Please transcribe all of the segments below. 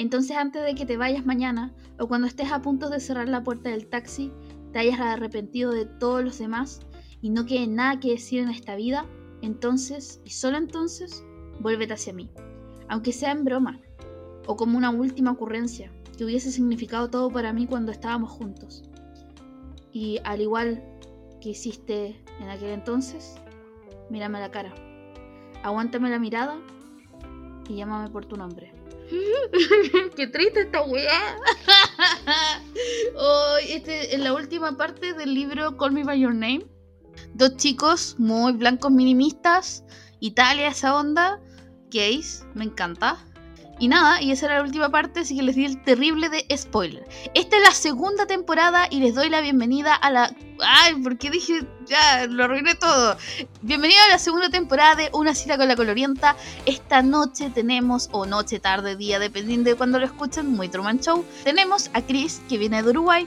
Entonces antes de que te vayas mañana o cuando estés a punto de cerrar la puerta del taxi, te hayas arrepentido de todos los demás y no quede nada que decir en esta vida, entonces, y solo entonces, vuélvete hacia mí. Aunque sea en broma, o como una última ocurrencia, que hubiese significado todo para mí cuando estábamos juntos. Y al igual que hiciste en aquel entonces, mírame la cara, aguántame la mirada y llámame por tu nombre. Qué triste esta weá. oh, este, en la última parte del libro Call Me By Your Name, dos chicos muy blancos minimistas, Italia, esa onda, gays, me encanta. Y nada, y esa era la última parte, así que les di el terrible de spoiler. Esta es la segunda temporada y les doy la bienvenida a la... Ay, porque dije, ya, lo arruiné todo. Bienvenido a la segunda temporada de Una cita con la colorienta. Esta noche tenemos, o noche, tarde, día, dependiendo de cuando lo escuchen, muy Truman Show. Tenemos a Chris, que viene de Uruguay.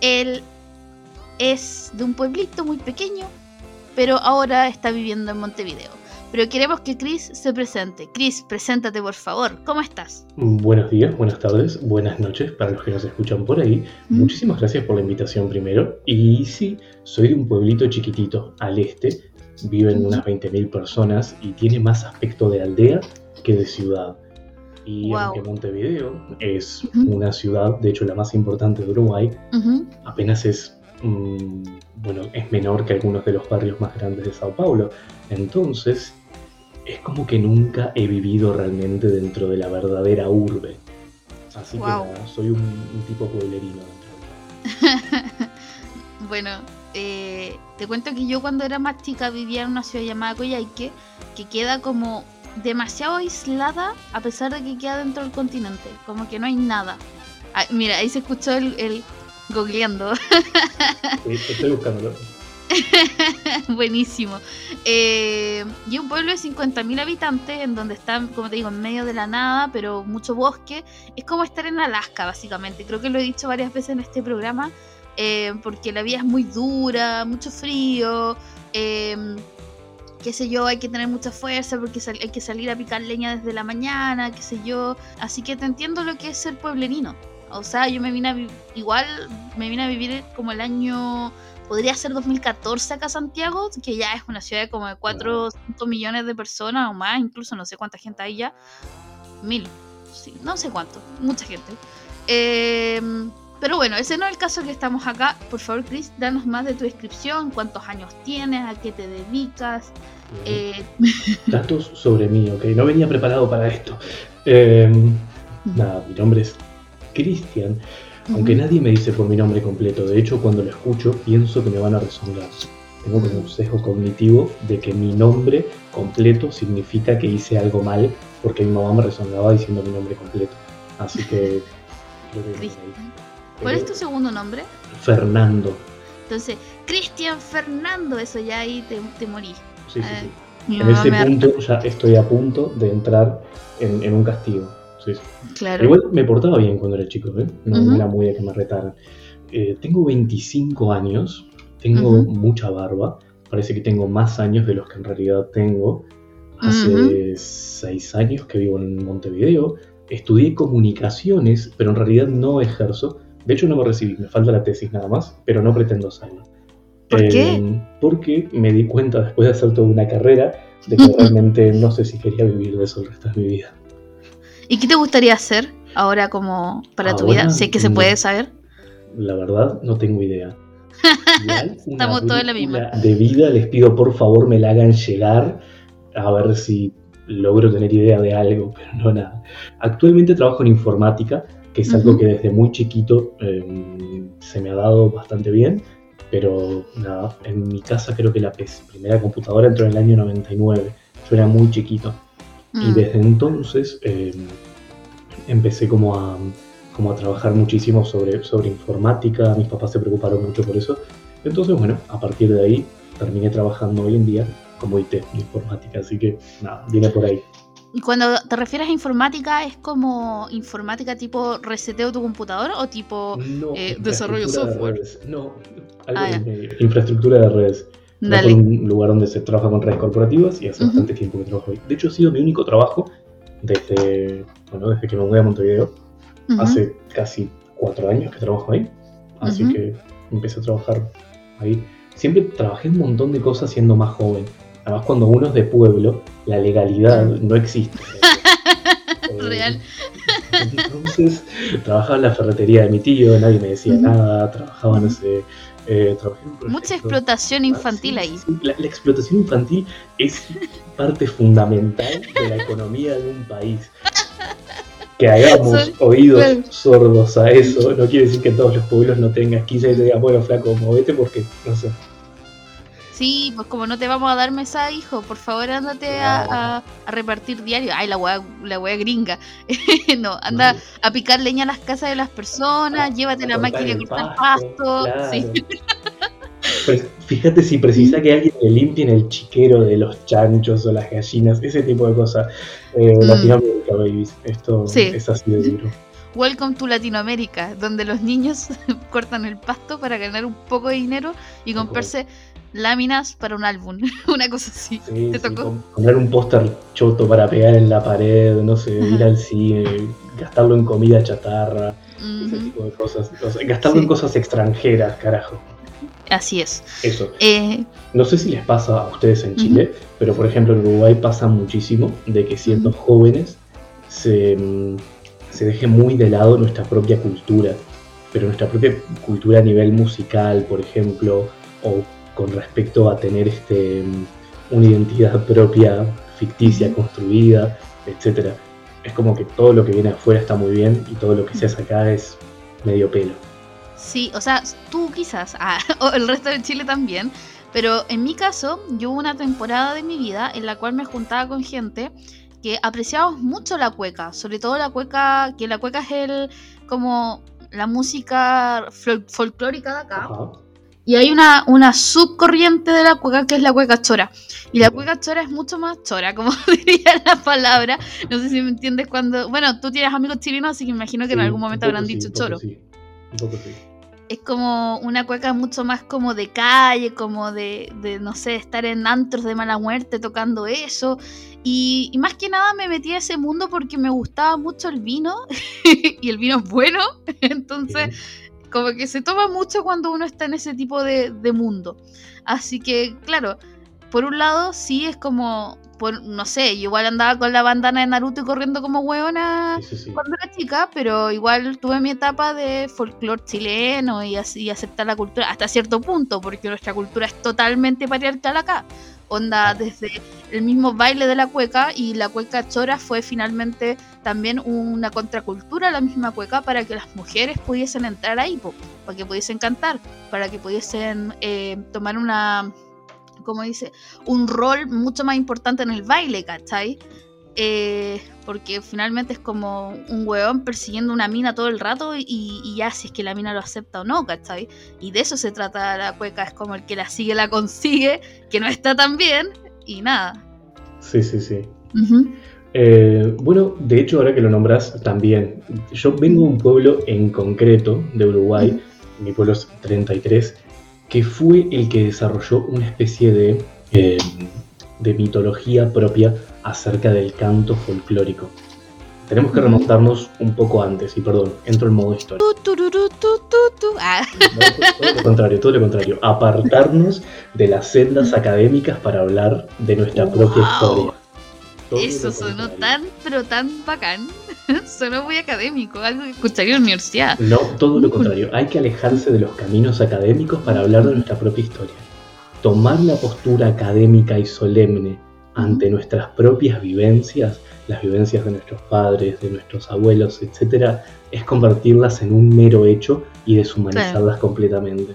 Él es de un pueblito muy pequeño, pero ahora está viviendo en Montevideo pero queremos que Chris se presente. Chris, preséntate por favor. ¿Cómo estás? Buenos días, buenas tardes, buenas noches para los que nos escuchan por ahí. ¿Mm? Muchísimas gracias por la invitación primero. Y sí, soy de un pueblito chiquitito al este. Viven unas 20.000 personas y tiene más aspecto de aldea que de ciudad. Y aunque Montevideo es una ciudad, de hecho la más importante de Uruguay, apenas es mm, bueno, es menor que algunos de los barrios más grandes de Sao Paulo. Entonces, es como que nunca he vivido realmente dentro de la verdadera urbe. Así que nada, soy un, tipo pueblerino. bueno, eh, te cuento que yo cuando era más chica vivía en una ciudad llamada Coyhaique, que queda como demasiado aislada a pesar de que queda dentro del continente, como que no hay nada. Ah, mira, ahí se escuchó el, el googleando. estoy buscándolo. Buenísimo. Eh, y un pueblo de 50.000 habitantes en donde están, como te digo, en medio de la nada, pero mucho bosque. Es como estar en Alaska, básicamente. Creo que lo he dicho varias veces en este programa, eh, porque la vida es muy dura, mucho frío. Em, qué sé yo, hay que tener mucha fuerza porque hay que salir a picar leña desde la mañana, qué sé yo. Así que te entiendo lo que es ser pueblerino. O sea, yo me vine a igual me vine a vivir como el año podría ser 2014 acá Santiago, que ya es una ciudad de como de 4 o 5 millones de personas o más, incluso no sé cuánta gente hay ya. Mil, sí, no sé cuánto, mucha gente. Em, pero bueno, ese no es el caso que estamos acá. Por favor, Chris, danos más de tu descripción, cuántos años tienes, a qué te dedicas. Eh... Datos sobre mí, ok. No venía preparado para esto. Em, nada, mi nombre es Cristian. Aunque nadie me dice por mi nombre completo, de hecho cuando lo escucho pienso que me van a rezongar. Tengo como un sesgo cognitivo de que mi nombre completo significa que hice algo mal porque mi mamá me rezongaba diciendo mi nombre completo. Así que... ¿Cuál es tu segundo nombre? Fernando. Entonces, Cristian Fernando, eso ya ahí te, te morí. Sí, sí, sí. En ese punto ya estoy a punto de entrar en un castigo. Igual me portaba bien cuando era chico, ¿eh? No era muy de que me retaran. Eh, tengo 25 años, tengo mucha barba, parece que tengo más años de los que en realidad tengo. Hace 6 años que vivo en Montevideo, estudié comunicaciones, pero en realidad no ejerzo. De hecho no me recibí, me falta la tesis nada más, pero no pretendo hacerlo. ¿Por qué? Em, porque me di cuenta después de hacer toda una carrera de que realmente no sé si quería vivir de eso el resto de mi vida. ¿Y qué te gustaría hacer ahora como para tu vida? Sé que se puede saber. La verdad, no tengo idea. Estamos todos en la misma. De vida, les pido por favor me la hagan llegar a ver si logro tener idea de algo, pero no nada. Actualmente trabajo en informática, que es algo que desde muy chiquito em, se me ha dado bastante bien, pero nada, en mi casa creo que la primera computadora entró en el año 99, yo era muy chiquito. Y mm. desde entonces eh, empecé como a, como a trabajar muchísimo sobre, sobre informática, mis papás se preocuparon mucho por eso. Entonces, bueno, a partir de ahí terminé trabajando hoy en día como IT, informática, así que nada, viene por ahí. ¿Y cuando te refieres a informática, es como informática tipo reseteo tu computador o tipo eh, desarrollo software? No, algo ah, infraestructura de redes. Es un lugar donde se trabaja con redes corporativas y hace bastante tiempo que trabajo ahí. De hecho, ha sido mi único trabajo desde, bueno, desde que me mudé a Montevideo. Hace casi cuatro años que trabajo ahí. Así que empecé a trabajar ahí. Siempre trabajé un montón de cosas siendo más joven. Además, cuando uno es de pueblo, la legalidad no existe. Real. Entonces, trabajaba en la ferretería de mi tío, nadie me decía nada, trabajaba, no sé, eh, Mucha explotación infantil ahí. la, explotación infantil es parte fundamental de la economía de un país. Que hagamos oídos sordos a eso no quiere decir que todos los pueblos no tengan quizás y digan, bueno, flaco, movete porque, no sé, Sí, pues como no te vamos a dar mesa, hijo, por favor ándate a, repartir diario. Ay, la wea, la wea gringa. no, anda a picar leña a las casas de las personas, llévate la máquina y cortar pasto. Pues, fíjate si precisa que alguien le limpie el chiquero de los chanchos o las gallinas, ese tipo de cosas. Eh, mm. Latinoamérica, babies. Esto es así de duro. Welcome to Latinoamérica, donde los niños cortan el pasto para ganar un poco de dinero y comprarse láminas para un álbum, una cosa así. ¿Te tocó? Comprar un póster choto para pegar en la pared, no sé, ir al cine, gastarlo en comida chatarra, ese tipo de cosas. gastarlo en cosas extranjeras, carajo. Así es. Eso. Eh, no sé si les pasa a ustedes en Chile, pero por ejemplo en Uruguay pasa muchísimo de que siendo jóvenes se, mm, se deje muy de lado nuestra propia cultura, pero nuestra propia cultura a nivel musical, por ejemplo, o con respecto a tener este, una identidad propia, ficticia, construida, etc. Es como que todo lo que viene afuera está muy bien y todo lo que se hace acá es medio pelo. Sí, o sea, tú quizás, ah, o el resto de Chile también, pero en mi caso, yo hubo una temporada de mi vida en la cual me juntaba con gente que apreciábamos mucho la cueca, sobre todo la cueca, que la cueca es el como la música folclórica de acá. Y hay una, una subcorriente de la cueca que es la cueca chora. Y la cueca chora es mucho más chora, como diría la palabra. No sé si me entiendes cuando. Bueno, tú tienes amigos chilenos, así que imagino que en algún momento habrán dicho choro. Es como una cueca mucho más como de calle, como de, de, no sé, estar en antros de mala muerte tocando eso. Y, más que nada me metí a ese mundo porque me gustaba mucho el vino. y el vino es bueno. Entonces. Como que se toma mucho cuando uno está en ese tipo de, mundo. Así que, claro, por un lado sí es como, por, no sé, yo igual andaba con la bandana de Naruto y corriendo como hueona cuando era chica, pero igual tuve mi etapa de folclore chileno y así aceptar la cultura hasta cierto punto, porque nuestra cultura es totalmente patriarcal acá. Onda, desde el mismo baile de la cueca y la cueca chora fue finalmente también una contracultura la misma cueca para que las mujeres pudiesen entrar ahí, para que pudiesen cantar, para que pudiesen eh, tomar una, como dice, un rol mucho más importante en el baile, ¿cachai? Eh, porque finalmente es como un hueón persiguiendo una mina todo el rato y, ya si es que la mina lo acepta o no, ¿cachai? Y de eso se trata la cueca, es como el que la sigue la consigue, que no está tan bien y nada. Sí, sí, sí. Eh, bueno, de hecho, ahora que lo nombras, también. Yo vengo de un pueblo en concreto de Uruguay, mi pueblo es 33, que fue el que desarrolló una especie de, eh, de mitología propia acerca del canto folclórico. Tenemos que remontarnos un poco antes, y perdón, entro en modo historia. Ah. todo lo contrario, todo lo contrario. Apartarnos de las sendas académicas para hablar de nuestra propia historia. Eso sonó tan, pero tan bacán. sonó muy académico, algo que escucharía en la universidad. No, todo lo contrario. Hay que alejarse de los caminos académicos para hablar de nuestra propia historia. Tomar la postura académica y solemne ante nuestras propias vivencias, las vivencias de nuestros padres, de nuestros abuelos, etc., es convertirlas en un mero hecho y deshumanizarlas completamente.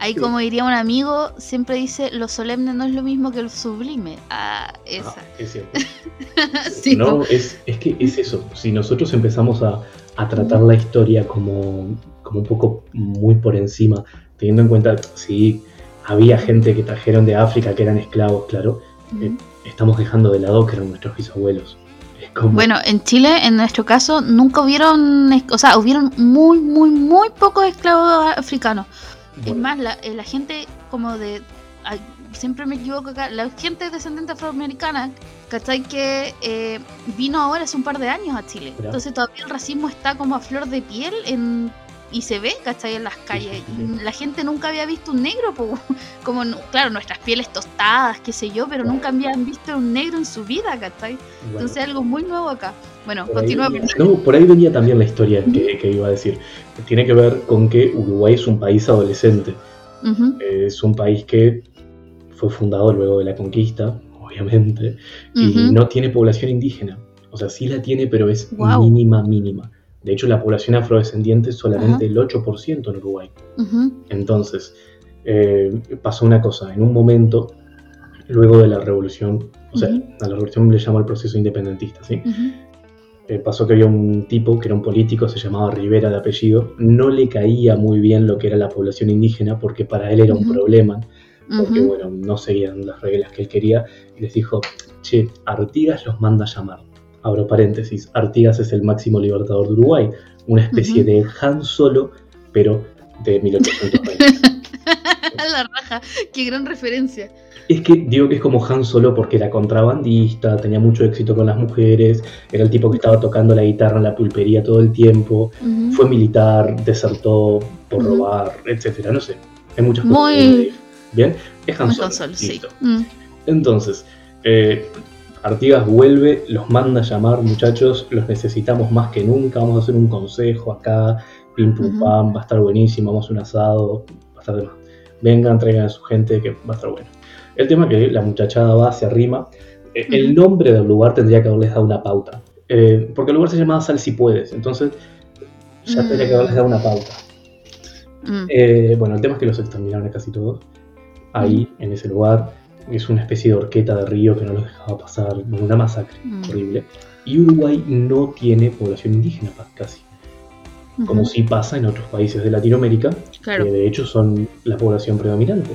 Ahí, como diría un amigo, siempre dice: lo solemne no es lo mismo que lo sublime. Ah, esa. Ah, es cierto. no, es, que es eso. Si nosotros empezamos a, tratar la historia como, como un poco muy por encima, teniendo en cuenta, sí, había gente que trajeron de África que eran esclavos, claro estamos dejando de lado que eran nuestros bisabuelos. Bueno, en Chile, en nuestro caso, nunca hubieron, o sea, hubieron muy, muy, muy pocos esclavos africanos. Es más, la, eh, la, gente como de siempre me equivoco acá, la gente descendiente afroamericana, ¿cachai? Que eh, vino ahora hace un par de años a Chile. Entonces todavía el racismo está como a flor de piel en y se ve, ¿cachai? En las calles. la gente nunca había visto un negro, como, claro, nuestras pieles tostadas, qué sé yo, pero nunca habían visto un negro en su vida, ¿cachai? Entonces algo muy nuevo acá. Bueno, continúa. no, por ahí venía también la historia que, iba a decir. Tiene que ver con que Uruguay es un país adolescente. Es un país que fue fundado luego de la conquista, obviamente, y no tiene población indígena. O sea, sí la tiene, pero es mínima, mínima. De hecho, la población afrodescendiente es solamente el 8% en Uruguay. Entonces, eh, pasó una cosa, en un momento, luego de la revolución, o sea, a la revolución le llamó el proceso independentista, ¿sí? Eh, pasó que había un tipo que era un político, se llamaba Rivera de apellido, no le caía muy bien lo que era la población indígena porque para él era un problema, porque bueno, no seguían las reglas que él quería, y les dijo, che, Artigas los manda a llamar abro paréntesis, Artigas es el máximo libertador de Uruguay, una especie de Han Solo, pero de 1820. la raja, qué gran referencia. Es que digo que es como Han Solo porque era contrabandista, tenía mucho éxito con las mujeres, era el tipo que estaba tocando la guitarra en la pulpería todo el tiempo, fue militar, desertó por robar, etcétera, no sé. Hay muchas cosas. Muy... Bien, es Han Solo. sí. Mm. Entonces, eh, Artigas vuelve, los manda a llamar, muchachos, los necesitamos más que nunca, vamos a hacer un consejo acá, pim pum pam, va a estar buenísimo, vamos a un asado, va a estar de más. Vengan, traigan a su gente que va a estar bueno. El tema es que la muchachada va, se arrima. Eh, el nombre del lugar tendría que haberles dado una pauta. Eh, porque el lugar se llamaba Sal si puedes, entonces ya tendría que haberles dado una pauta. Mm. Eh, bueno, el tema es que los exterminaron a casi todos. Ahí, en ese lugar es una especie de horqueta de río que no los dejaba pasar, una masacre mm. horrible. Y Uruguay no tiene población indígena casi, como si pasa en otros países de Latinoamérica, que de hecho son la población predominante.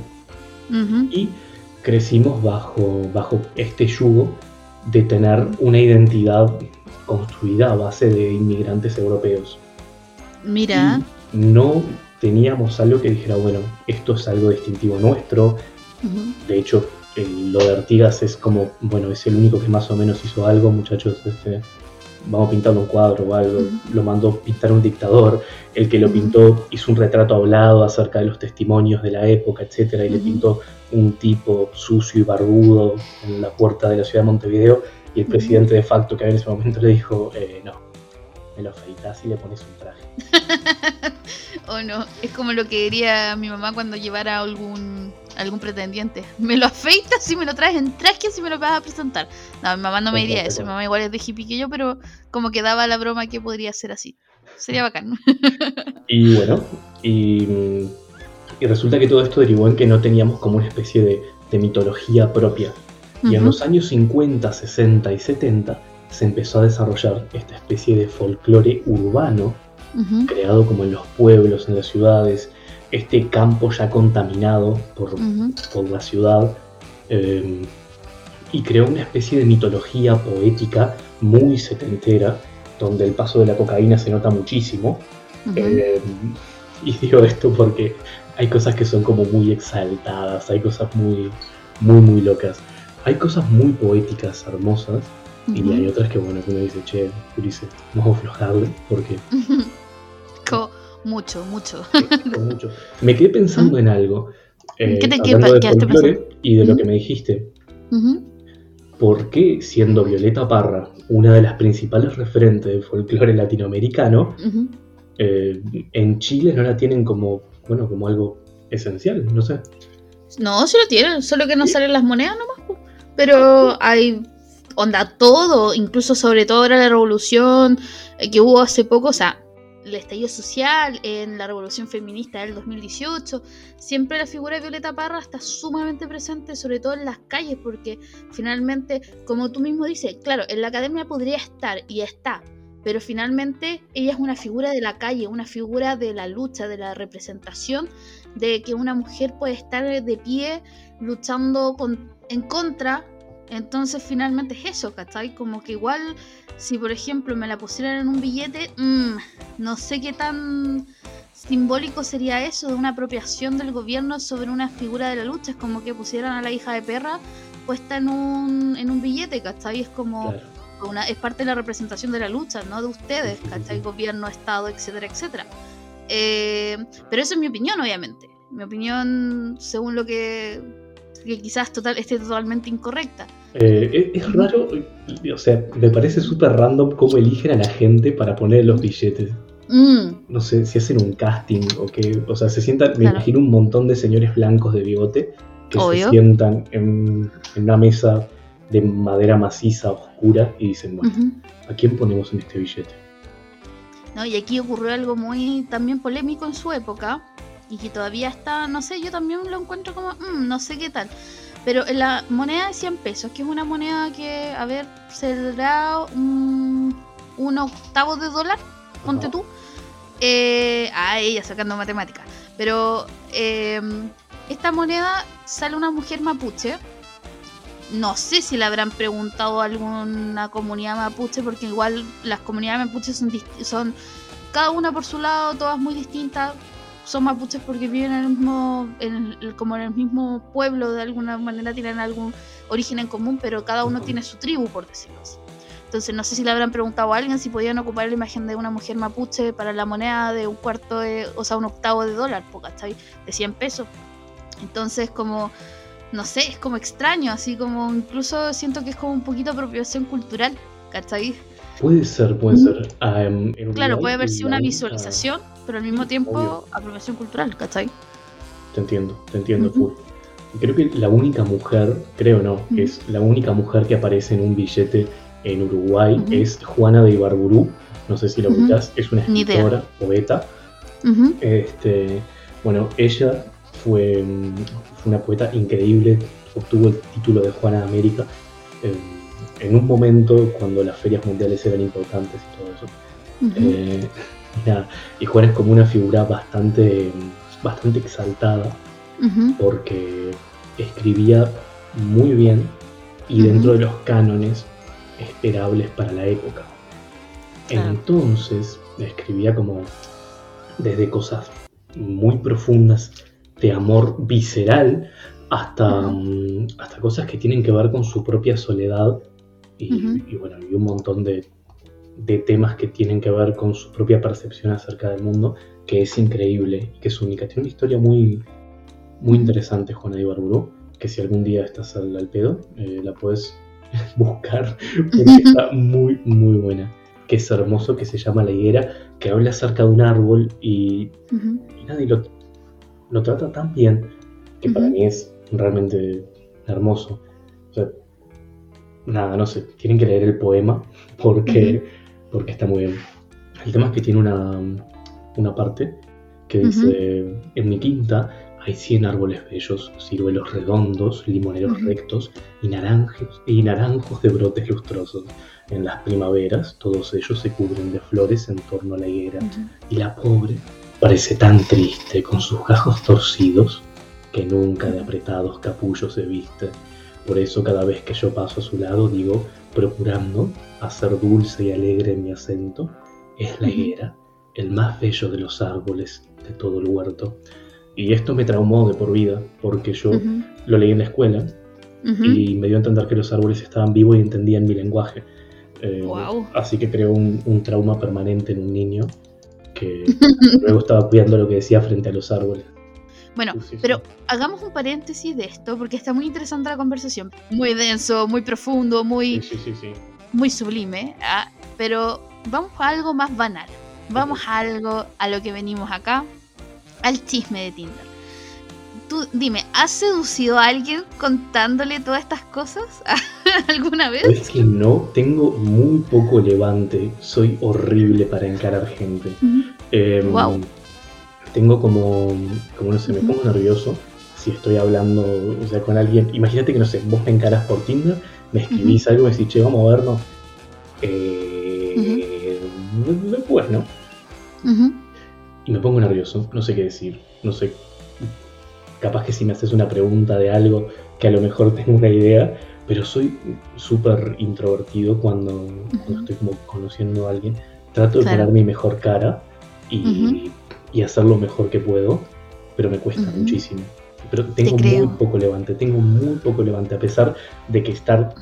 Y crecimos bajo, bajo este yugo de tener una identidad construida a base de inmigrantes europeos. Mira. no teníamos algo que dijera, bueno, esto es algo distintivo nuestro. De hecho, lo de Artigas es como, bueno, es el único que más o menos hizo algo, muchachos, este, vamos a pintarle un cuadro o algo, lo mandó pintar un dictador, el que lo pintó hizo un retrato hablado acerca de los testimonios de la época, etcétera, y le pintó un tipo sucio y barbudo en la puerta de la ciudad de Montevideo, y el presidente de facto que había en ese momento le dijo, eh, no, me lo afeitas y le pones un traje. o no, es como lo que diría mi mamá cuando llevara algún algún pretendiente. Me lo afeitas y me lo traes en traje si me lo vas a presentar. No, mi mamá no me diría eso. Mi mamá igual es de hippie que yo, pero como que daba la broma que podría ser así. Sería bacán. y bueno, y, resulta que todo esto derivó en que no teníamos como una especie de, mitología propia. Y en los años 50, 60 y 70 se empezó a desarrollar esta especie de folclore urbano, creado como en los pueblos, en las ciudades, este campo ya contaminado por, la ciudad em, y creó una especie de mitología poética muy setentera, donde el paso de la cocaína se nota muchísimo. Em, y digo esto porque hay cosas que son como muy exaltadas, hay cosas muy, muy, muy locas. Hay cosas muy poéticas, hermosas, y hay otras que, bueno, que uno dice, che, Ulises, vamos a aflojarle, porque... Mucho, mucho. Me quedé pensando en algo. Eh, ¿Qué te quedaste Y de lo que me dijiste. ¿Por qué, siendo Violeta Parra una de las principales referentes del folclore latinoamericano, eh, en Chile no la tienen como, bueno, como algo esencial? No sé. No, sí lo tienen, solo que no salen las monedas nomás. Pero hay onda todo, incluso sobre todo ahora la revolución eh, que hubo hace poco, o sea, el estallido social, en la revolución feminista del 2018, siempre la figura de Violeta Parra está sumamente presente, sobre todo en las calles, porque finalmente, como tú mismo dices, claro, en la academia podría estar y está, pero finalmente ella es una figura de la calle, una figura de la lucha, de la representación, de que una mujer puede estar de pie luchando en contra entonces finalmente es eso, ¿cachai? Como que igual, si por ejemplo me la pusieran en un billete, mmm, no sé qué tan simbólico sería eso, de una apropiación del gobierno sobre una figura de la lucha. Es como que pusieran a la hija de perra puesta en un, en un billete, ¿cachai? Es como una, es parte de la representación de la lucha, ¿no? De ustedes, ¿cachai? Gobierno, Estado, etcétera, etcétera. Eh, pero eso es mi opinión, obviamente. Mi opinión, según lo que, que quizás total, esté totalmente incorrecta. Eh, es, raro, o sea, me parece súper random cómo eligen a la gente para poner los billetes. Mm. No sé si hacen un casting o qué. O sea, se sientan, me imagino un montón de señores blancos de bigote que se sientan en, una mesa de madera maciza, oscura, y dicen, bueno, ¿a quién ponemos en este billete? No, y aquí ocurrió algo muy también polémico en su época, y que todavía está, no sé, yo también lo encuentro como, mm, no sé qué tal. Pero la moneda de 100 pesos, que es una moneda que, a ver, será un, un octavo de dólar, ponte tú. Eh, ah, ella sacando matemáticas. Pero eh, esta moneda sale una mujer mapuche. No sé si le habrán preguntado a alguna comunidad mapuche, porque igual las comunidades mapuches son, son cada una por su lado, todas muy distintas. Son mapuches porque viven en el mismo, como en el mismo pueblo, de alguna manera tienen algún origen en común, pero cada uno tiene su tribu, por decirlo así. Entonces no sé si le habrán preguntado a alguien si podían ocupar la imagen de una mujer mapuche para la moneda de un cuarto de, o sea, un octavo de dólar, ¿cachai? De 100 pesos. Entonces, como, no sé, es como extraño, así como incluso siento que es como un poquito apropiación cultural, ¿cachai? Puede ser, puede ser. Ah, claro, puede haber sido una visualización, pero al mismo tiempo apropiación cultural, ¿cachai? Te entiendo, te entiendo, full. Creo que la única mujer, creo no, es la única mujer que aparece en un billete en Uruguay es Juana de Ibarburú. No sé si la ubicas, es una escritora, poeta. este, bueno, ella fue, una poeta increíble, obtuvo el título de Juana de América en un momento cuando las ferias mundiales eran importantes y todo eso. Eh, y Juana es como una figura bastante, bastante exaltada porque escribía muy bien y dentro de los cánones esperables para la época. Entonces escribía como desde cosas muy profundas de amor visceral hasta, mm, hasta cosas que tienen que ver con su propia soledad y, bueno, y un montón de, temas que tienen que ver con su propia percepción acerca del mundo, que es increíble y que es única. Tiene una historia muy, muy interesante, Juana de Ibarburu, que si algún día estás al, pedo, eh, la puedes buscar, porque está muy, muy buena. Que es hermoso, que se llama La Higuera, que habla acerca de un árbol y, y nadie lo, lo trata tan bien que para mí es realmente hermoso. O sea, nada, no sé, tienen que leer el poema porque, porque está muy bien. El tema es que tiene una, una parte que dice, en mi quinta hay 100 árboles bellos, ciruelos redondos, limoneros rectos y naranjos, y naranjos de brotes lustrosos. En las primaveras todos ellos se cubren de flores en torno a la higuera y la pobre Parece tan triste con sus gajos torcidos que nunca de apretados capullos se viste. Por eso cada vez que yo paso a su lado digo, procurando hacer dulce y alegre mi acento, es la higuera, el más bello de los árboles de todo el huerto. Y esto me traumó de por vida, porque yo lo leí en la escuela y me dio a entender que los árboles estaban vivos y entendían mi lenguaje. Eh, así que creó un, trauma permanente en un niño que luego estaba cuidando lo que decía frente a los árboles. Bueno, pero hagamos un paréntesis de esto porque está muy interesante la conversación. Muy denso, muy profundo, muy, muy sublime. ¿ah? Pero vamos a algo más banal. Vamos a algo a lo que venimos acá, al chisme de Tinder. Tú dime, ¿has seducido a alguien contándole todas estas cosas alguna vez? Es que no, tengo muy poco levante, soy horrible para encarar gente. wow. Tengo como, como no sé, me pongo nervioso si estoy hablando o sea, con alguien. Imagínate que, no sé, vos me encaras por Tinder, me escribís algo y decís, che, vamos a vernos. Eh, Después, ¿no? Y me pongo nervioso, no sé qué decir, no sé capaz que si me haces una pregunta de algo que a lo mejor tengo una idea, pero soy súper introvertido cuando, estoy como conociendo a alguien. Trato de poner mi mejor cara y, y hacer lo mejor que puedo, pero me cuesta muchísimo. Pero tengo muy poco levante, tengo muy poco levante, a pesar de que estar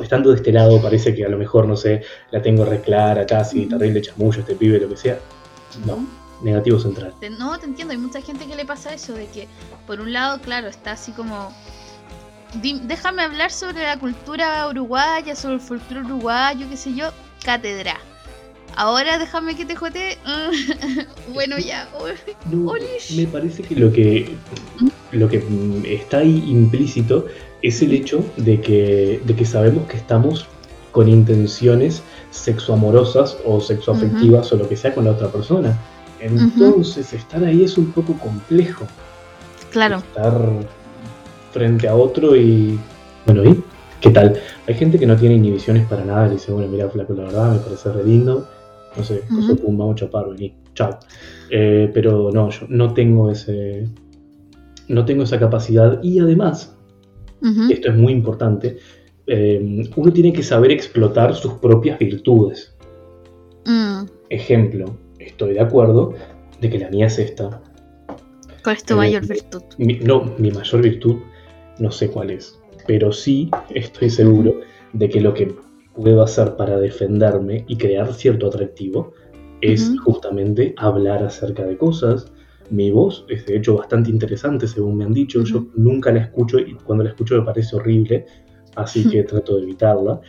estando de este lado parece que a lo mejor, no sé, la tengo reclara casi, terrible chamullo, este pibe, lo que sea. No, negativo central. No, te entiendo, hay mucha gente que le pasa eso, de que por un lado, claro, está así como déjame hablar sobre la cultura uruguaya, sobre el folclore uruguayo, qué sé yo, cátedra. Ahora déjame que te jote. bueno, ya. me parece que lo que lo que está ahí implícito es el hecho de que, de que sabemos que estamos con intenciones sexoamorosas o sexoafectivas o lo que sea con la otra persona. Entonces, estar ahí es un poco complejo. Claro. Estar frente a otro y. Bueno, ¿y qué tal? Hay gente que no tiene inhibiciones para nada, le dice, bueno, mira, flaco, la verdad me parece re lindo, sé, uh pum, vamos a chapar, vení, chao. Eh, pero no, yo no tengo ese. No tengo esa capacidad y además, esto es muy importante, eh, uno tiene que saber explotar sus propias virtudes. Mm. Ejemplo, estoy de acuerdo de que la mía es esta. ¿Cuál es tu mayor virtud? no, mi mayor virtud no sé cuál es, pero sí estoy seguro de que lo que puedo hacer para defenderme y crear cierto atractivo es justamente hablar acerca de cosas. Mi voz es de hecho bastante interesante, según me han dicho. Yo nunca la escucho y cuando la escucho me parece horrible, así que trato de evitarla.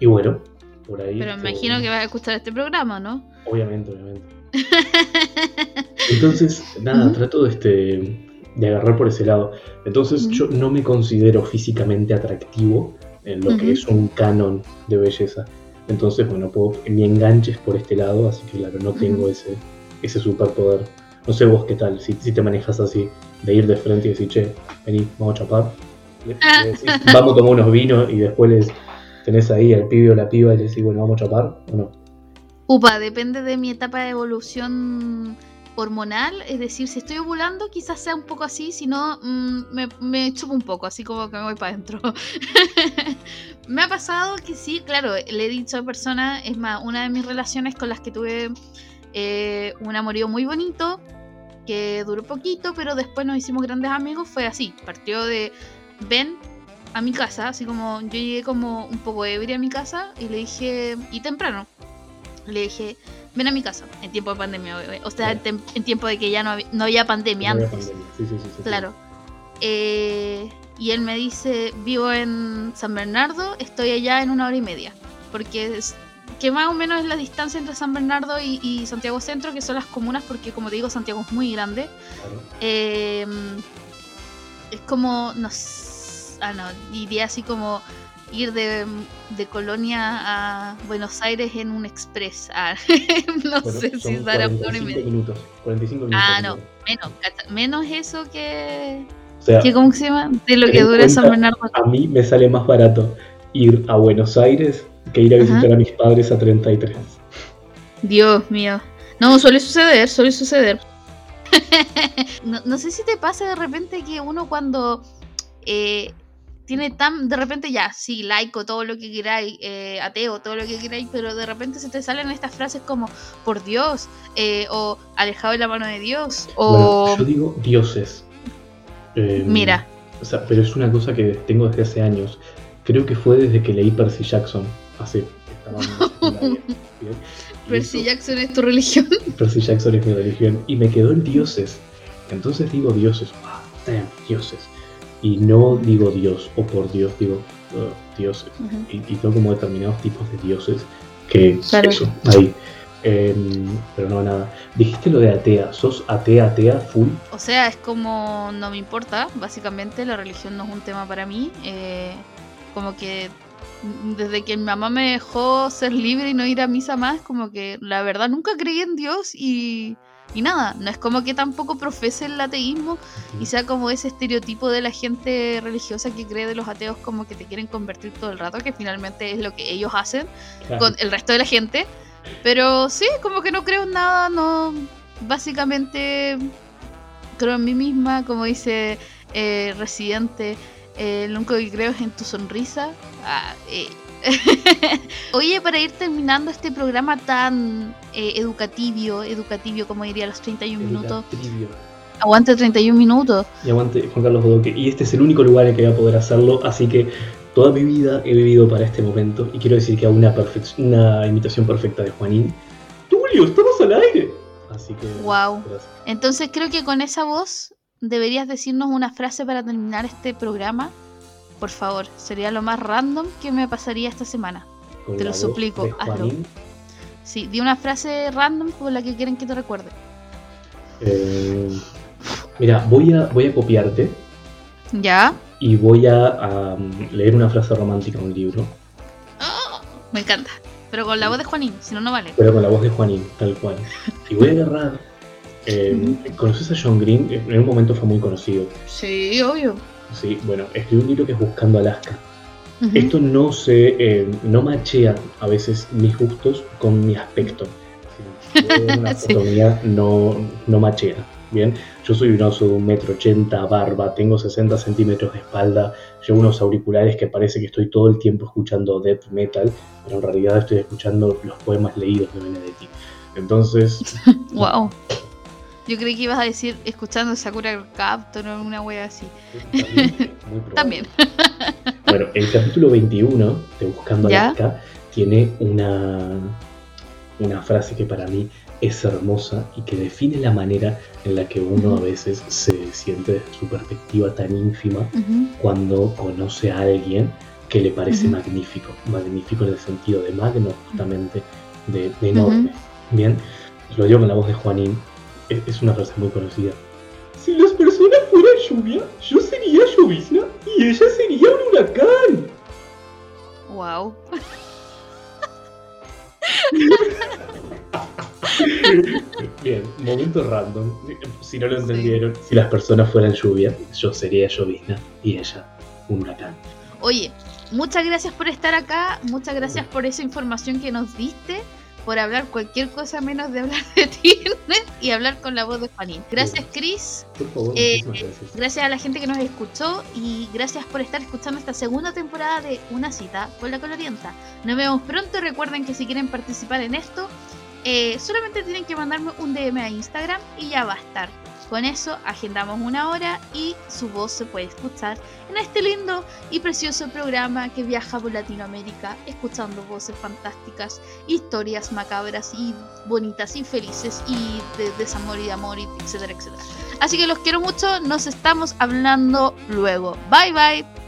Y bueno, por ahí. Pero me imagino que vas a escuchar este programa, ¿no? Obviamente, obviamente. Entonces, nada, trato de este de agarrar por ese lado. Entonces yo no me considero físicamente atractivo en lo que es un canon de belleza. Entonces, bueno, puedo, mi enganche es por este lado, así que claro, no tengo ese, ese superpoder. No sé vos qué tal, si, si, te manejas así, de ir de frente y decir, che, vení, vamos a chapar. Ah. vamos a tomar unos vinos y después les tenés ahí al pibe o la piba y le decís, bueno, vamos a chapar o no. Upa, depende de mi etapa de evolución hormonal, es decir, si estoy ovulando quizás sea un poco así, si no mm, me, me chupo un poco, así como que me voy para adentro. me ha pasado que sí, claro, le he dicho a personas, es más, una de mis relaciones con las que tuve eh, un amorío muy bonito, que duró poquito, pero después nos hicimos grandes amigos, fue así, partió de, ven a mi casa, así como yo llegué como un poco ebria a mi casa y le dije, y temprano, le dije, ven a mi casa en tiempo de pandemia, o sea, en, tiempo de que ya no, no había pandemia antes. claro. Eh, y él me dice, vivo en San Bernardo, estoy allá en una hora y media, porque es, que más o menos es la distancia entre San Bernardo y, Santiago Centro, que son las comunas, porque como te digo, Santiago es muy grande. Em, es como, no ah, no, diría así como ir de, Colonia a Buenos Aires en un express. Ah, no sé si dará por minutos, 45 minutos. Ah, no, menos, menos eso que, ¿Cómo se llama? De lo que dura San Bernardo. A mí me sale más barato ir a Buenos Aires que ir a visitar a mis padres a 33. Dios mío. No, suele suceder, suele suceder. no, no, sé si te pasa de repente que uno cuando eh, tiene tan, de repente ya, sí, laico, todo lo que queráis, eh, ateo, todo lo que queráis, pero de repente se te salen estas frases como, por Dios, eh, o alejado de la mano de Dios, o... yo digo dioses. Em, Mira. O sea, pero es una cosa que tengo desde hace años. Creo que fue desde que leí Percy Jackson, hace... Percy Jackson es tu religión. Percy Jackson es mi religión. Y me quedó en dioses. Entonces digo dioses. Ah, damn, dioses y no digo Dios o por Dios, digo uh, dioses. y, tengo como determinados tipos de dioses que eso, ahí. Em, pero no, nada. Dijiste lo de atea. ¿Sos atea, atea, full? O sea, es como no me importa. Básicamente, la religión no es un tema para mí. Eh, como que desde que mi mamá me dejó ser libre y no ir a misa más, como que la verdad nunca creí en Dios y y nada, no es como que tampoco profese el ateísmo y sea como ese estereotipo de la gente religiosa que cree de los ateos como que te quieren convertir todo el rato, que finalmente es lo que ellos hacen con el resto de la gente. Pero sí, como que no creo en nada, no. Básicamente creo en mí misma, como dice eh, Residente. Eh, lo único que creo es en tu sonrisa. Ah, eh, Oye, para ir terminando este programa tan eh, educativo, educativo, como diría los 31 minutos. Aguante 31 minutos. Y aguante Juan Carlos Bodoque. Y este es el único lugar en que voy a poder hacerlo, así que toda mi vida he vivido para este momento. Y quiero decir que hago una, una imitación perfecta de Juanín. Tulio, estamos al aire. Así que. Wow. Entonces creo que con esa voz deberías decirnos una frase para terminar este programa. Por favor, sería lo más random que me pasaría esta semana. Te lo suplico, hazlo. Sí, di una frase random con la que quieren que te recuerde. Eh, mira, voy a, voy a copiarte. ¿Ya? Y voy a, leer una frase romántica en un libro. ¡Oh! me encanta. Pero con la voz de Juanín, si no, no vale. Pero con la voz de Juanín, tal cual. Y voy a agarrar. Eh, ¿Conoces a John Green? En un momento fue muy conocido. Sí, obvio. Sí, bueno, escribió un libro que es Buscando Alaska. Esto no se, eh, no machea a veces mis gustos con mi aspecto. una no, no machea. Bien, yo soy un oso de un metro ochenta, barba, tengo 60 centímetros de espalda, llevo unos auriculares que parece que estoy todo el tiempo escuchando death metal, pero en realidad estoy escuchando los poemas leídos de Benedetti. Entonces. wow. Yo creí que ibas a decir escuchando Sakura Captor o una wea así. También. bueno, el capítulo 21 de Buscando Alaska tiene una, una frase que para mí es hermosa y que define la manera en la que uno a veces se siente desde su perspectiva tan ínfima cuando conoce a alguien que le parece magnífico, magnífico en el sentido de magno, justamente, de, enorme. Bien, lo digo con la voz de Juanín, es, una frase muy conocida. Si las personas fueran lluvia, yo sería llovizna y ella sería un huracán. Wow. Bien, momento random. Si no lo entendieron, si las personas fueran lluvia, yo sería llovizna y ella un huracán. Oye, muchas gracias por estar acá, muchas gracias por esa información que nos diste por hablar cualquier cosa menos de hablar de Tinder y hablar con la voz de Juanín. Gracias, Chris. Eh, gracias. a la gente que nos escuchó y gracias por estar escuchando esta segunda temporada de Una cita con la colorienta. Nos vemos pronto. Recuerden que si quieren participar en esto, eh, solamente tienen que mandarme un DM a Instagram y ya va a estar. Con eso agendamos una hora y su voz se puede escuchar en este lindo y precioso programa que viaja por Latinoamérica escuchando voces fantásticas, historias macabras y bonitas y felices y de desamor y de amor, etcétera, etcétera. Así que los quiero mucho, nos estamos hablando luego. Bye bye.